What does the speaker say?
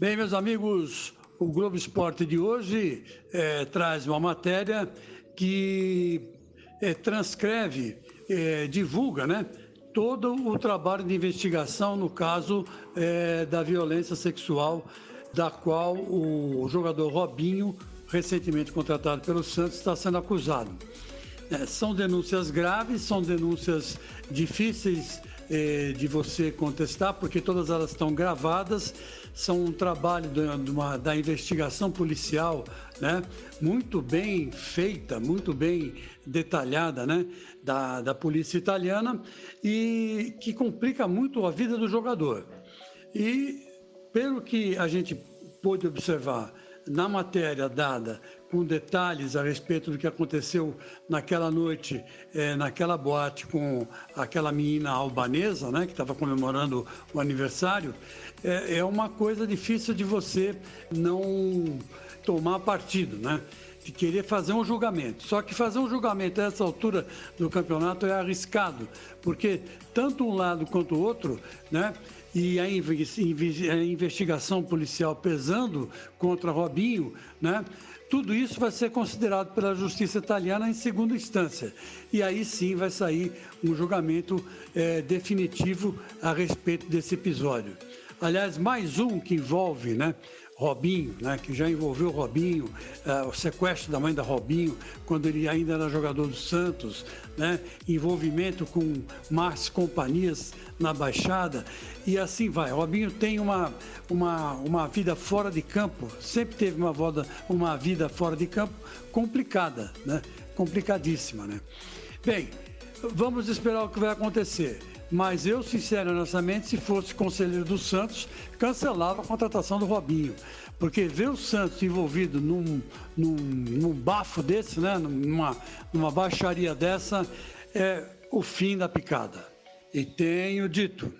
Bem, meus amigos, o Globo Esporte de hoje é, traz uma matéria que é, transcreve, é, divulga, né? Todo o trabalho de investigação no caso da violência sexual, da qual o jogador Robinho, recentemente contratado pelo Santos, está sendo acusado. São denúncias graves, são denúncias difíceis eh, de você contestar, porque todas elas estão gravadas, são um trabalho de uma, da investigação policial né, muito bem feita, muito bem detalhada né, da, da polícia italiana e que complica muito a vida do jogador. E pelo que a gente pôde observar na matéria dada com detalhes a respeito do que aconteceu naquela noite, é, naquela boate com aquela menina albanesa, né, que estava comemorando o aniversário, é, é uma coisa difícil de você não tomar partido, né? de querer fazer um julgamento. Só que fazer um julgamento a essa altura do campeonato é arriscado, porque tanto um lado quanto o outro, né? E a investigação policial pesando contra Robinho, né? Tudo isso vai ser considerado pela justiça italiana em segunda instância. E aí sim vai sair um julgamento é, definitivo a respeito desse episódio. Aliás, mais um que envolve, né? Robinho, né, que já envolveu Robinho, uh, o sequestro da mãe da Robinho, quando ele ainda era jogador do Santos, né, envolvimento com más companhias na Baixada, e assim vai. Robinho tem uma, uma, uma vida fora de campo, sempre teve uma, voda, uma vida fora de campo complicada, né, complicadíssima. Né. Bem, vamos esperar o que vai acontecer. Mas eu, sinceramente, se fosse conselheiro do Santos, cancelava a contratação do Robinho. Porque ver o Santos envolvido num, num, num bafo desse, né? numa, numa baixaria dessa, é o fim da picada. E tenho dito.